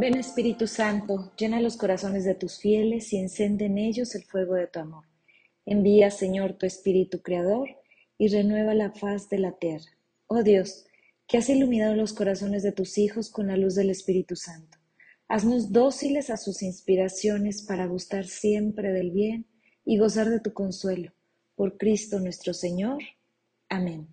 Ven Espíritu Santo, llena los corazones de tus fieles y encende en ellos el fuego de tu amor. Envía, Señor, tu Espíritu Creador y renueva la faz de la tierra. Oh Dios, que has iluminado los corazones de tus hijos con la luz del Espíritu Santo. Haznos dóciles a sus inspiraciones para gustar siempre del bien y gozar de tu consuelo. Por Cristo nuestro Señor. Amén.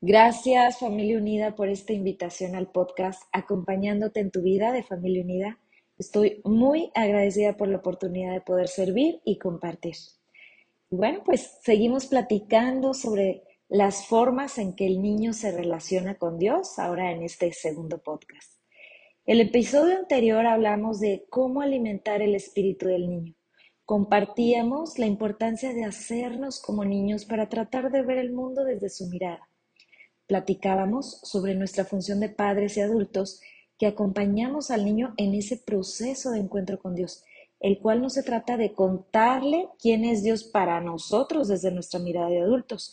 Gracias familia unida por esta invitación al podcast acompañándote en tu vida de familia unida. Estoy muy agradecida por la oportunidad de poder servir y compartir. bueno, pues seguimos platicando sobre las formas en que el niño se relaciona con Dios ahora en este segundo podcast. El episodio anterior hablamos de cómo alimentar el espíritu del niño. Compartíamos la importancia de hacernos como niños para tratar de ver el mundo desde su mirada platicábamos sobre nuestra función de padres y adultos que acompañamos al niño en ese proceso de encuentro con Dios, el cual no se trata de contarle quién es Dios para nosotros desde nuestra mirada de adultos,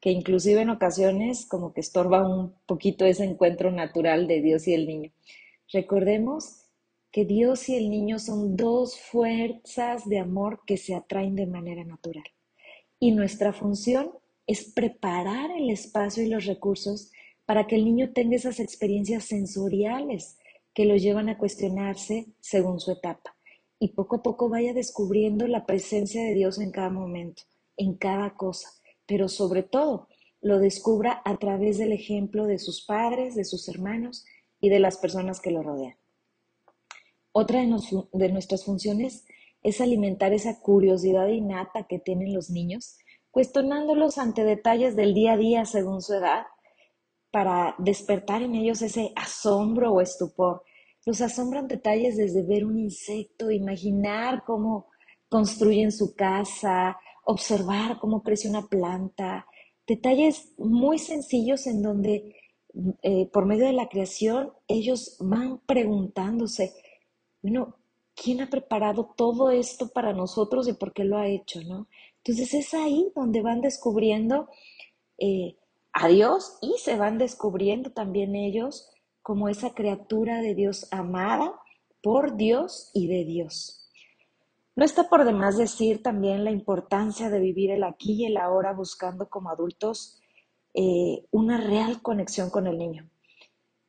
que inclusive en ocasiones como que estorba un poquito ese encuentro natural de Dios y el niño. Recordemos que Dios y el niño son dos fuerzas de amor que se atraen de manera natural. Y nuestra función es preparar el espacio y los recursos para que el niño tenga esas experiencias sensoriales que lo llevan a cuestionarse según su etapa y poco a poco vaya descubriendo la presencia de Dios en cada momento, en cada cosa, pero sobre todo lo descubra a través del ejemplo de sus padres, de sus hermanos y de las personas que lo rodean. Otra de, nuestras funciones es alimentar esa curiosidad innata que tienen los niños cuestionándolos ante detalles del día a día según su edad, para despertar en ellos ese asombro o estupor. Los asombran detalles desde ver un insecto, imaginar cómo construyen su casa, observar cómo crece una planta, detalles muy sencillos en donde eh, por medio de la creación ellos van preguntándose, bueno, ¿quién ha preparado todo esto para nosotros y por qué lo ha hecho? ¿no? Entonces es ahí donde van descubriendo eh, a Dios y se van descubriendo también ellos como esa criatura de Dios amada por Dios y de Dios. No está por demás decir también la importancia de vivir el aquí y el ahora buscando como adultos eh, una real conexión con el niño.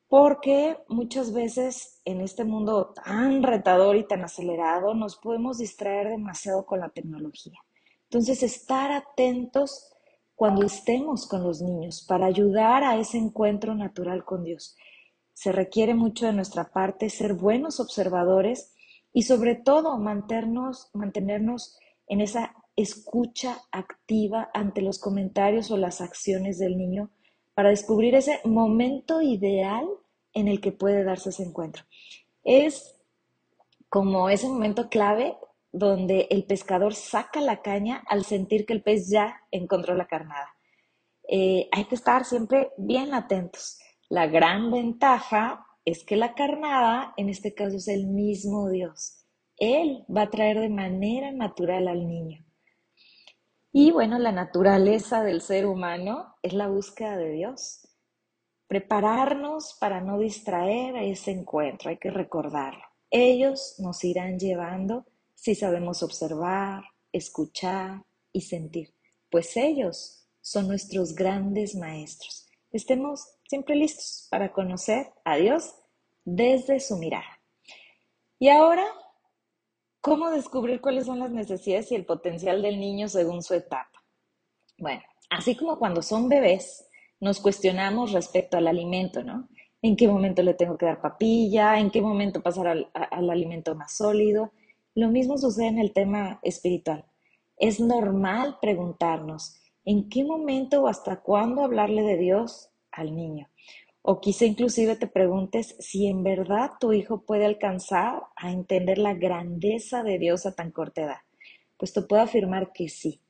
Porque muchas veces en este mundo tan retador y tan acelerado nos podemos distraer demasiado con la tecnología. Entonces, estar atentos cuando estemos con los niños para ayudar a ese encuentro natural con Dios. Se requiere mucho de nuestra parte ser buenos observadores y sobre todo mantenernos, mantenernos en esa escucha activa ante los comentarios o las acciones del niño para descubrir ese momento ideal en el que puede darse ese encuentro. Es como ese momento clave donde el pescador saca la caña al sentir que el pez ya encontró la carnada. Eh, hay que estar siempre bien atentos. La gran ventaja es que la carnada, en este caso, es el mismo Dios. Él va a traer de manera natural al niño. Y bueno, la naturaleza del ser humano es la búsqueda de Dios. Prepararnos para no distraer a ese encuentro, hay que recordarlo. Ellos nos irán llevando si sabemos observar, escuchar y sentir, pues ellos son nuestros grandes maestros. Estemos siempre listos para conocer a Dios desde su mirada. Y ahora, ¿cómo descubrir cuáles son las necesidades y el potencial del niño según su etapa? Bueno, así como cuando son bebés, nos cuestionamos respecto al alimento, ¿no? ¿En qué momento le tengo que dar papilla? ¿En qué momento pasar al, al alimento más sólido? Lo mismo sucede en el tema espiritual. Es normal preguntarnos en qué momento o hasta cuándo hablarle de Dios al niño. O quizá inclusive te preguntes si en verdad tu hijo puede alcanzar a entender la grandeza de Dios a tan corta edad. Pues te puedo afirmar que sí.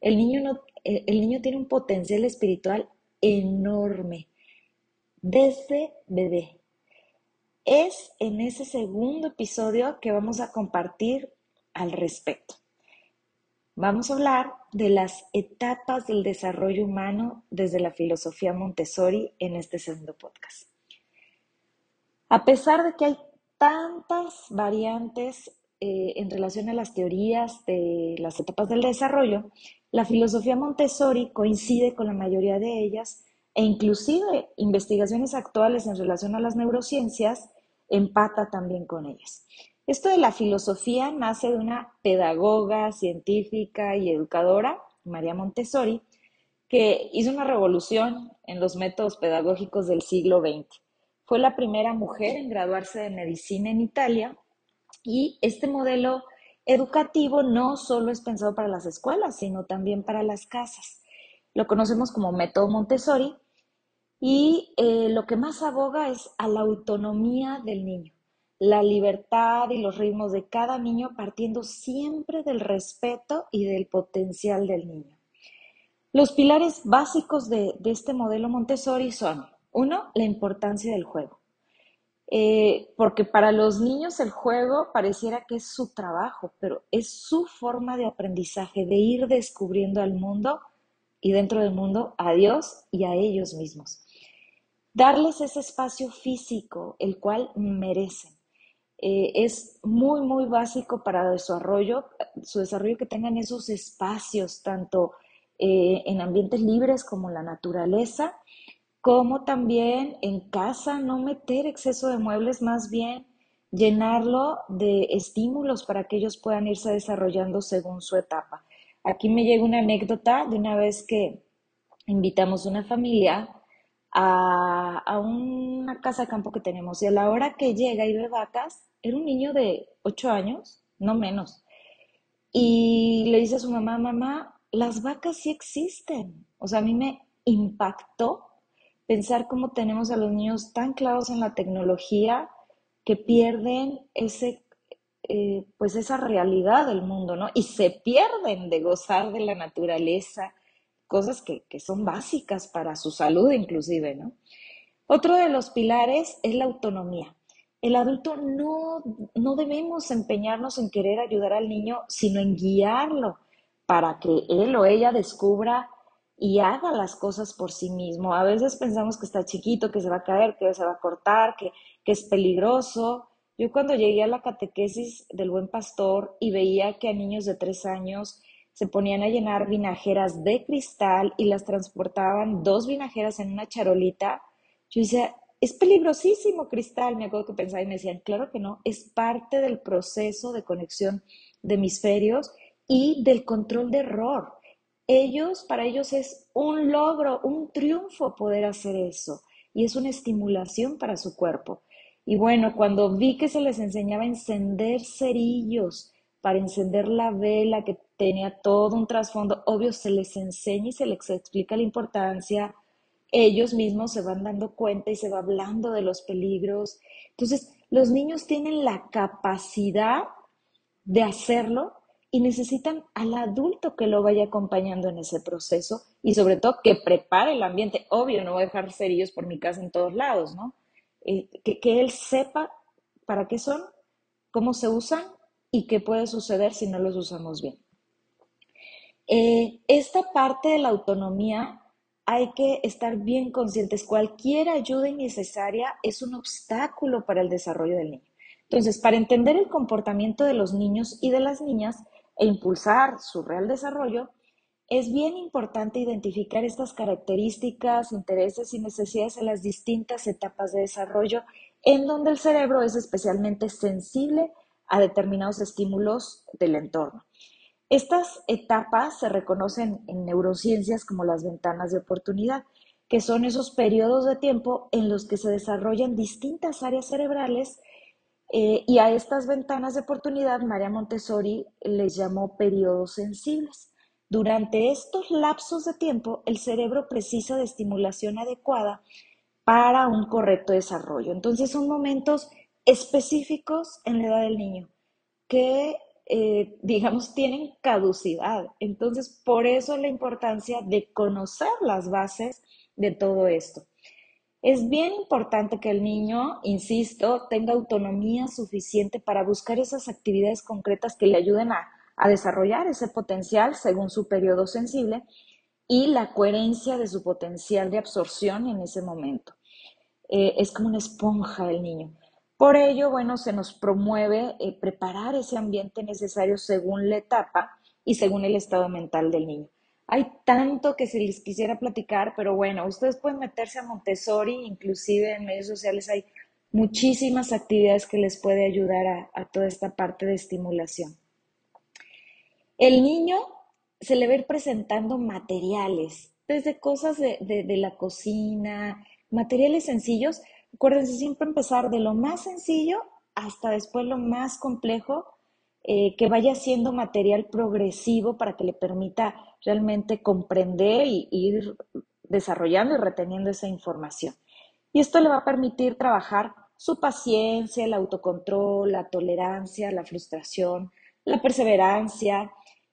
El niño, no, el niño tiene un potencial espiritual enorme desde bebé. Es en ese segundo episodio que vamos a compartir al respecto. Vamos a hablar de las etapas del desarrollo humano desde la filosofía Montessori en este segundo podcast. A pesar de que hay tantas variantes eh, en relación a las teorías de las etapas del desarrollo, la filosofía Montessori coincide con la mayoría de ellas e inclusive investigaciones actuales en relación a las neurociencias empata también con ellas. Esto de la filosofía nace de una pedagoga, científica y educadora, María Montessori, que hizo una revolución en los métodos pedagógicos del siglo XX. Fue la primera mujer en graduarse de medicina en Italia y este modelo educativo no solo es pensado para las escuelas, sino también para las casas. Lo conocemos como método Montessori y eh, lo que más aboga es a la autonomía del niño la libertad y los ritmos de cada niño partiendo siempre del respeto y del potencial del niño. Los pilares básicos de, este modelo Montessori son, uno, la importancia del juego. Eh, porque para los niños el juego pareciera que es su trabajo, pero es su forma de aprendizaje, de ir descubriendo al mundo y dentro del mundo a Dios y a ellos mismos. Darles ese espacio físico, el cual merecen. Eh, es muy, muy básico para desarrollo, su desarrollo que tengan esos espacios, tanto eh, en ambientes libres como la naturaleza, como también en casa, no meter exceso de muebles, más bien llenarlo de estímulos para que ellos puedan irse desarrollando según su etapa. Aquí me llega una anécdota de una vez que invitamos una familia a, a, una casa de campo que tenemos y a la hora que llega y ve vacas, era un niño de 8 años, no menos. Y le dice a su mamá, mamá, las vacas sí existen. O sea, a mí me impactó pensar cómo tenemos a los niños tan clavados en la tecnología que pierden ese, eh, pues esa realidad del mundo, ¿no? Y se pierden de gozar de la naturaleza, cosas que, que son básicas para su salud inclusive, ¿no? Otro de los pilares es la autonomía. El adulto no, no debemos empeñarnos en querer ayudar al niño, sino en guiarlo para que él o ella descubra y haga las cosas por sí mismo. A veces pensamos que está chiquito, que se va a caer, que se va a cortar, que, que es peligroso. Yo cuando llegué a la catequesis del buen pastor y veía que a niños de tres años se ponían a llenar vinajeras de cristal y las transportaban dos vinajeras en una charolita, yo decía, es peligrosísimo, Cristal. Me acuerdo que pensaba y me decían, claro que no, es parte del proceso de conexión de hemisferios y del control de error. Ellos, para ellos es un logro, un triunfo poder hacer eso y es una estimulación para su cuerpo. Y bueno, cuando vi que se les enseñaba a encender cerillos para encender la vela que tenía todo un trasfondo, obvio se les enseña y se les explica la importancia ellos mismos se van dando cuenta y se va hablando de los peligros. Entonces, los niños tienen la capacidad de hacerlo y necesitan al adulto que lo vaya acompañando en ese proceso y sobre todo que prepare el ambiente. Obvio, no voy a dejar cerillos por mi casa en todos lados, ¿no? Eh, que, que, él sepa para qué son, cómo se usan y qué puede suceder si no los usamos bien. Eh, esta parte de la autonomía hay que estar bien conscientes. Cualquier ayuda innecesaria es un obstáculo para el desarrollo del niño. Entonces, para entender el comportamiento de los niños y de las niñas e impulsar su real desarrollo, es bien importante identificar estas características, intereses y necesidades en las distintas etapas de desarrollo en donde el cerebro es especialmente sensible a determinados estímulos del entorno. Estas etapas se reconocen en neurociencias como las ventanas de oportunidad, que son esos periodos de tiempo en los que se desarrollan distintas áreas cerebrales eh, y a estas ventanas de oportunidad María Montessori les llamó periodos sensibles. Durante estos lapsos de tiempo, el cerebro precisa de estimulación adecuada para un correcto desarrollo. Entonces son momentos específicos en la edad del niño que, eh, digamos, tienen caducidad. Entonces, por eso la importancia de conocer las bases de todo esto. Es bien importante que el niño, insisto, tenga autonomía suficiente para buscar esas actividades concretas que le ayuden a, desarrollar ese potencial según su periodo sensible y la coherencia de su potencial de absorción en ese momento. Eh, es como una esponja el niño. Por ello, bueno, se nos promueve eh, preparar ese ambiente necesario según la etapa y según el estado mental del niño. Hay tanto que se les quisiera platicar, pero bueno, ustedes pueden meterse a Montessori, inclusive en medios sociales hay muchísimas actividades que les puede ayudar a, toda esta parte de estimulación. El niño se le va ir presentando materiales, desde cosas de, de la cocina, materiales sencillos. Acuérdense siempre empezar de lo más sencillo hasta después lo más complejo eh, que vaya siendo material progresivo para que le permita realmente comprender y, ir desarrollando y reteniendo esa información. Y esto le va a permitir trabajar su paciencia, el autocontrol, la tolerancia, la frustración, la perseverancia,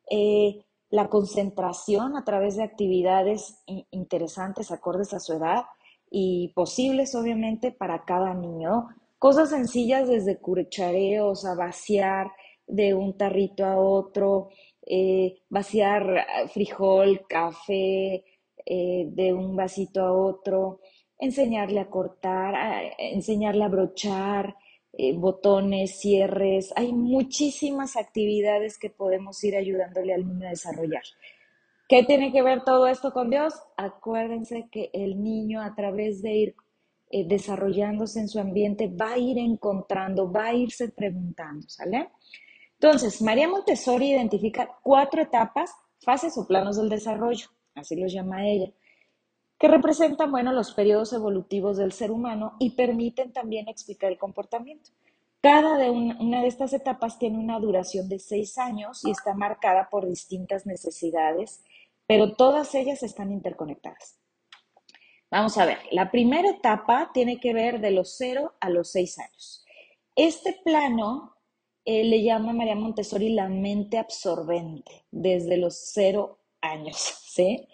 eh, la concentración a través de actividades interesantes, acordes a su edad y posibles, obviamente, para cada niño. Cosas sencillas desde curechareos a vaciar, de un tarrito a otro, eh, vaciar eh, frijol, café, eh, de un vasito a otro, enseñarle a cortar, enseñarle a brochar, botones, cierres. Hay muchísimas actividades que podemos ir ayudándole al niño a desarrollar. ¿Qué tiene que ver todo esto con Dios? Acuérdense que el niño a través de ir desarrollándose en su ambiente va a ir encontrando, va a irse preguntando, ¿sale? Entonces, María Montessori identifica cuatro etapas, fases o planos del desarrollo, así los llama ella, que representan, bueno, los periodos evolutivos del ser humano y permiten también explicar el comportamiento. Cada de una, de estas etapas tiene una duración de seis años y está marcada por distintas necesidades, pero todas ellas están interconectadas. Vamos a ver, la primera etapa tiene que ver de los cero a los seis años. Este plano eh, le llama María Montessori la mente absorbente desde los cero años, ¿sí?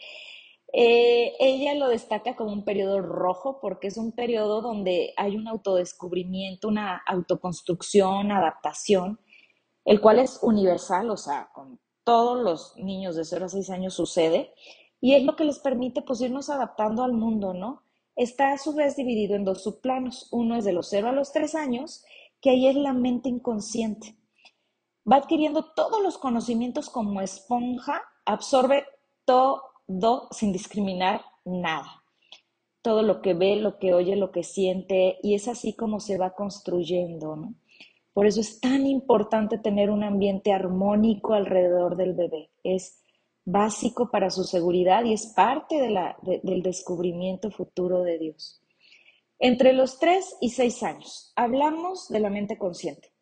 Eh, ella lo destaca como un periodo rojo porque es un periodo donde hay un autodescubrimiento, una autoconstrucción, adaptación, el cual es universal, o sea, con todos los niños de 0 a 6 años sucede, y es lo que les permite pues irnos adaptando al mundo, ¿no? Está a su vez dividido en dos subplanos, uno es de los 0 a los 3 años que ahí es la mente inconsciente. Va adquiriendo todos los conocimientos como esponja, absorbe todo sin discriminar nada. Todo lo que ve, lo que oye, lo que siente, y es así como se va construyendo, ¿no? Por eso es tan importante tener un ambiente armónico alrededor del bebé. Es básico para su seguridad y es parte del descubrimiento futuro de Dios. Entre los 3 y 6 años, hablamos de la mente consciente.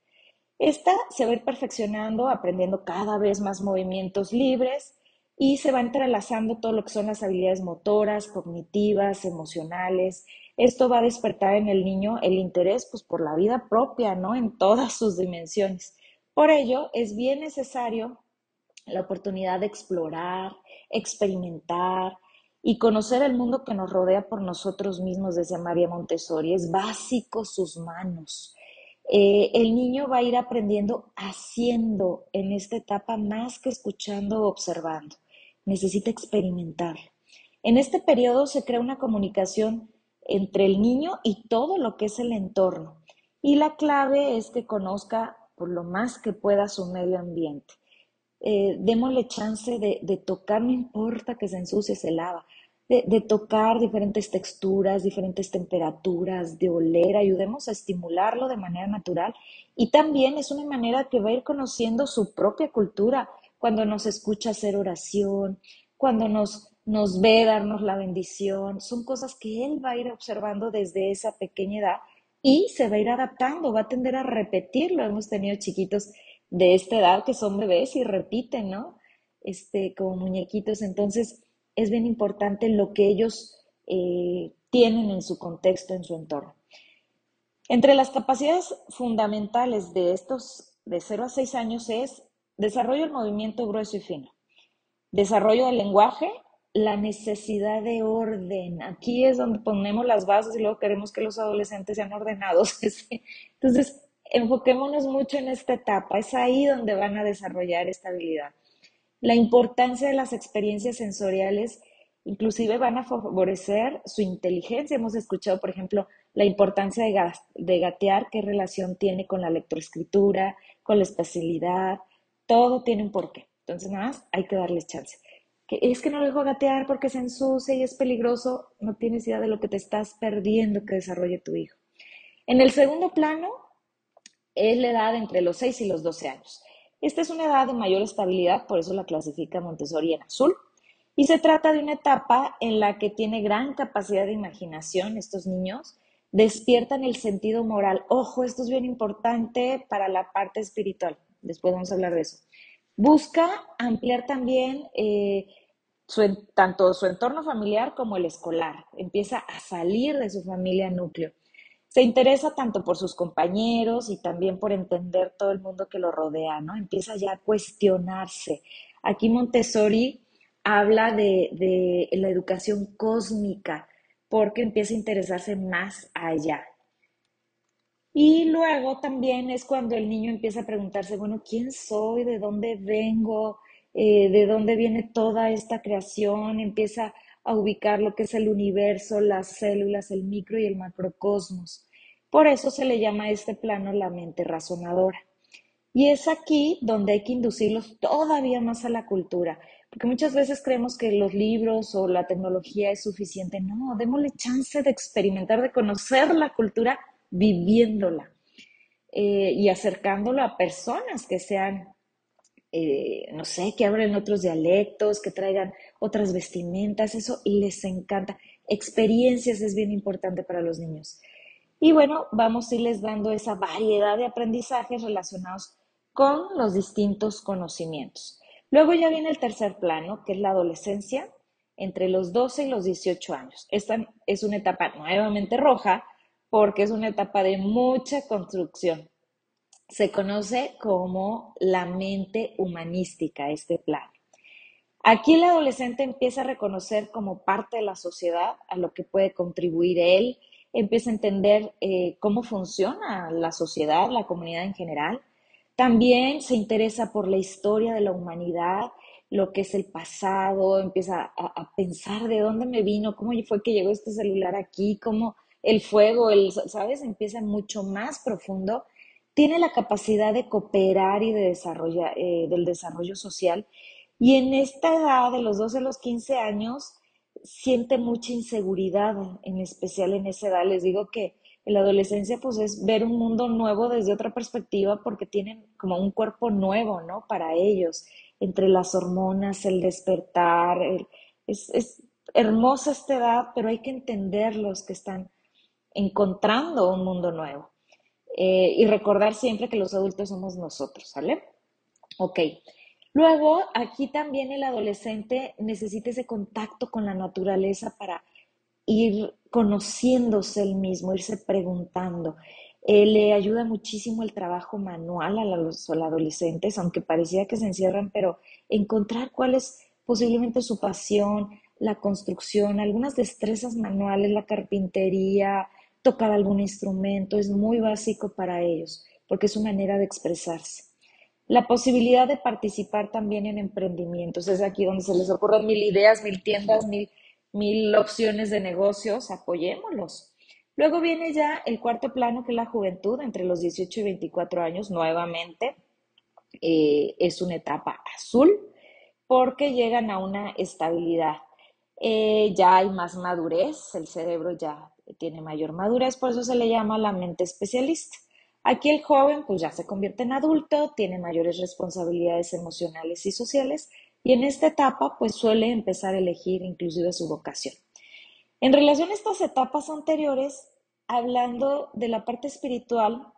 Esta se va a ir perfeccionando, aprendiendo cada vez más movimientos libres y se va entrelazando todo lo que son las habilidades motoras, cognitivas, emocionales. Esto va a despertar en el niño el interés pues, por la vida propia, ¿no? En todas sus dimensiones. Por ello, es bien necesario la oportunidad de explorar, experimentar, y conocer el mundo que nos rodea por nosotros mismos, desde María Montessori. Es básico sus manos. Eh, el niño va a ir aprendiendo haciendo en esta etapa más que escuchando o observando. Necesita experimentar. En este periodo se crea una comunicación entre el niño y todo lo que es el entorno. Y la clave es que conozca por lo más que pueda su medio ambiente. Eh, démosle chance de, tocar, no importa que se ensucie, se lava, de, tocar diferentes texturas, diferentes temperaturas, de oler, ayudemos a estimularlo de manera natural. Y también es una manera que va a ir conociendo su propia cultura cuando nos escucha hacer oración, cuando nos, nos ve darnos la bendición. Son cosas que él va a ir observando desde esa pequeña edad y se va a ir adaptando, va a tender a repetirlo. Hemos tenido chiquitos de esta edad que son bebés y repiten, ¿no? este, como muñequitos, entonces es bien importante lo que ellos eh, tienen en su contexto, en su entorno. Entre las capacidades fundamentales de estos de 0 a 6 años es desarrollo del movimiento grueso y fino, desarrollo del lenguaje, la necesidad de orden. Aquí es donde ponemos las bases y luego queremos que los adolescentes sean ordenados. Entonces, enfoquémonos mucho en esta etapa. Es ahí donde van a desarrollar esta habilidad. La importancia de las experiencias sensoriales inclusive van a favorecer su inteligencia. Hemos escuchado, por ejemplo, la importancia de, gatear, qué relación tiene con la lectoescritura, con la especialidad, todo tiene un porqué. Entonces, nada más hay que darles chance. Que es que no lo dejo gatear porque se ensucia y es peligroso, no tienes idea de lo que te estás perdiendo que desarrolle tu hijo. En el segundo plano es la edad entre los 6 y los 12 años. Esta es una edad de mayor estabilidad, por eso la clasifica Montessori en azul. Y se trata de una etapa en la que tiene gran capacidad de imaginación estos niños despiertan el sentido moral. Ojo, esto es bien importante para la parte espiritual. Después vamos a hablar de eso. Busca ampliar también eh, tanto su entorno familiar como el escolar. Empieza a salir de su familia núcleo. Se interesa tanto por sus compañeros y también por entender todo el mundo que lo rodea, ¿no? Empieza ya a cuestionarse. Aquí Montessori habla de la educación cósmica, porque empieza a interesarse más allá. Y luego también es cuando el niño empieza a preguntarse, bueno, ¿quién soy? ¿De dónde vengo? Eh, ¿De dónde viene toda esta creación? Empieza a ubicar lo que es el universo, las células, el micro y el macrocosmos. Por eso se le llama a este plano la mente razonadora. Y es aquí donde hay que inducirlos todavía más a la cultura, porque muchas veces creemos que los libros o la tecnología es suficiente. No, démosle chance de experimentar, de conocer la cultura viviéndola eh, y acercándola a personas que sean, eh, no sé, que hablen otros dialectos, que traigan otras vestimentas, eso les encanta. Experiencias es bien importante para los niños. Y bueno, vamos a irles dando esa variedad de aprendizajes relacionados con los distintos conocimientos. Luego ya viene el tercer plano, que es la adolescencia, entre los 12 y los 18 años. Esta es una etapa nuevamente roja porque es una etapa de mucha construcción. Se conoce como la mente humanística, este plano. Aquí el adolescente empieza a reconocer como parte de la sociedad a lo que puede contribuir él, empieza a entender eh, cómo funciona la sociedad, la comunidad en general, también se interesa por la historia de la humanidad, lo que es el pasado, empieza a, pensar de dónde me vino, cómo fue que llegó este celular aquí, cómo el fuego, el, ¿sabes? Empieza mucho más profundo. Tiene la capacidad de cooperar y de desarrollar, eh, del desarrollo social. Y en esta edad, de los 12 a los 15 años, siente mucha inseguridad, en especial en esa edad. Les digo que la adolescencia pues es ver un mundo nuevo desde otra perspectiva porque tienen como un cuerpo nuevo, ¿no? Para ellos, entre las hormonas, el despertar, es, es, hermosa esta edad, pero hay que entenderlos que están encontrando un mundo nuevo. Eh, y recordar siempre que los adultos somos nosotros, ¿sale? Ok. Luego, aquí también el adolescente necesita ese contacto con la naturaleza para ir conociéndose el mismo, irse preguntando. Eh, le ayuda muchísimo el trabajo manual a los, adolescentes, aunque parecía que se encierran, pero encontrar cuál es posiblemente su pasión, la construcción, algunas destrezas manuales, la carpintería, tocar algún instrumento, es muy básico para ellos, porque es su manera de expresarse. La posibilidad de participar también en emprendimientos, es aquí donde se les ocurren mil ideas, mil tiendas, mil mil opciones de negocios, apoyémoslos. Luego viene ya el cuarto plano, que es la juventud, entre los 18 y 24 años, nuevamente. Eh, es una etapa azul porque llegan a una estabilidad. Eh, ya hay más madurez, el cerebro ya tiene mayor madurez, por eso se le llama la mente especialista. Aquí el joven pues ya se convierte en adulto, tiene mayores responsabilidades emocionales y sociales y en esta etapa pues suele empezar a elegir inclusive su vocación. En relación a estas etapas anteriores, hablando de la parte espiritual,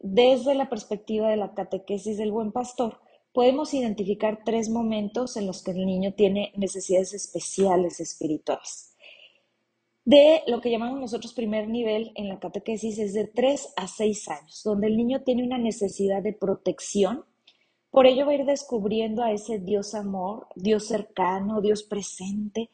desde la perspectiva de la catequesis del buen pastor, podemos identificar tres momentos en los que el niño tiene necesidades especiales espirituales. De lo que llamamos nosotros primer nivel en la catequesis es de 3 a 6 años, donde el niño tiene una necesidad de protección. Por ello va a ir descubriendo a ese Dios amor, Dios cercano, Dios presente,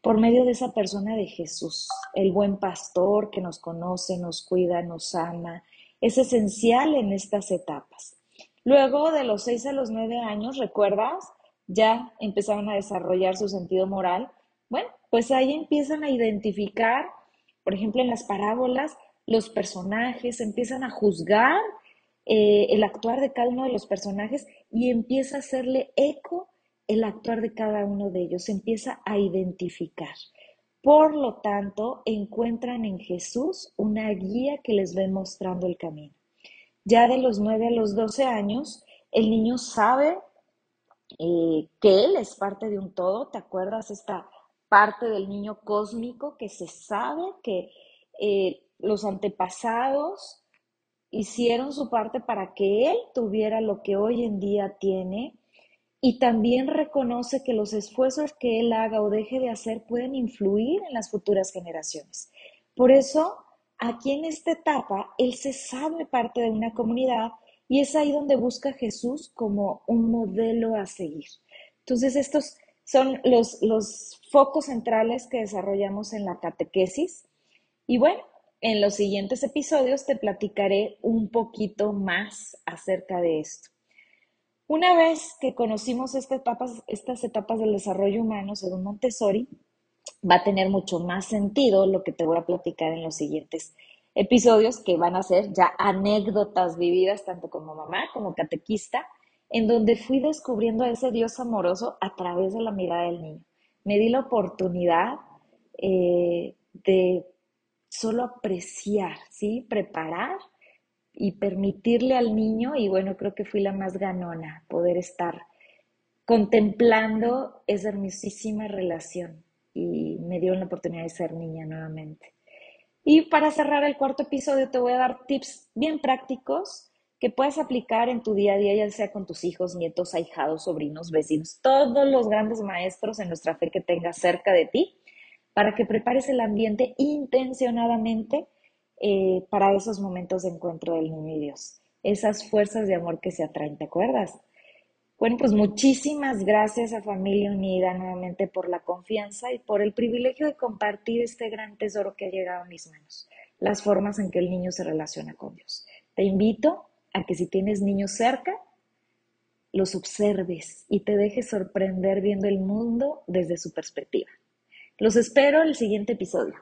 por medio de esa persona de Jesús, el buen pastor que nos conoce, nos cuida, nos ama. Es esencial en estas etapas. Luego, de los seis a los nueve años, ¿recuerdas? Ya empezaron a desarrollar su sentido moral. Bueno, pues ahí empiezan a identificar, por ejemplo, en las parábolas, los personajes, empiezan a juzgar eh, el actuar de cada uno de los personajes y empieza a hacerle eco el actuar de cada uno de ellos, empieza a identificar. Por lo tanto, encuentran en Jesús una guía que les va mostrando el camino. Ya de los 9 a los 12 años, el niño sabe eh, que él es parte de un todo. ¿Te acuerdas esta parte del niño cósmico que se sabe que eh, los antepasados hicieron su parte para que él tuviera lo que hoy en día tiene? Y también reconoce que los esfuerzos que él haga o deje de hacer pueden influir en las futuras generaciones. Por eso aquí en esta etapa él se sabe parte de una comunidad y es ahí donde busca a Jesús como un modelo a seguir. Entonces estos son los, los focos centrales que desarrollamos en la catequesis. Y bueno, en los siguientes episodios te platicaré un poquito más acerca de esto. Una vez que conocimos estas etapas, estas etapas del desarrollo humano según Montessori, va a tener mucho más sentido lo que te voy a platicar en los siguientes episodios, que van a ser ya anécdotas vividas tanto como mamá como catequista, en donde fui descubriendo a ese Dios amoroso a través de la mirada del niño. Me di la oportunidad eh, de solo apreciar, ¿sí? Preparar y permitirle al niño, y bueno, creo que fui la más ganona, poder estar contemplando esa hermosísima relación y me dio la oportunidad de ser niña nuevamente. Y para cerrar el cuarto episodio te voy a dar tips bien prácticos que puedes aplicar en tu día a día, ya sea con tus hijos, nietos, ahijados, sobrinos, vecinos, todos los grandes maestros en nuestra fe que tengas cerca de ti, para que prepares el ambiente intencionadamente eh, para esos momentos de encuentro del niño y Dios, esas fuerzas de amor que se atraen, ¿te acuerdas? Bueno, pues muchísimas gracias a Familia Unida nuevamente por la confianza y por el privilegio de compartir este gran tesoro que ha llegado a mis manos, las formas en que el niño se relaciona con Dios. Te invito a que si tienes niños cerca, los observes y te dejes sorprender viendo el mundo desde su perspectiva. Los espero en el siguiente episodio.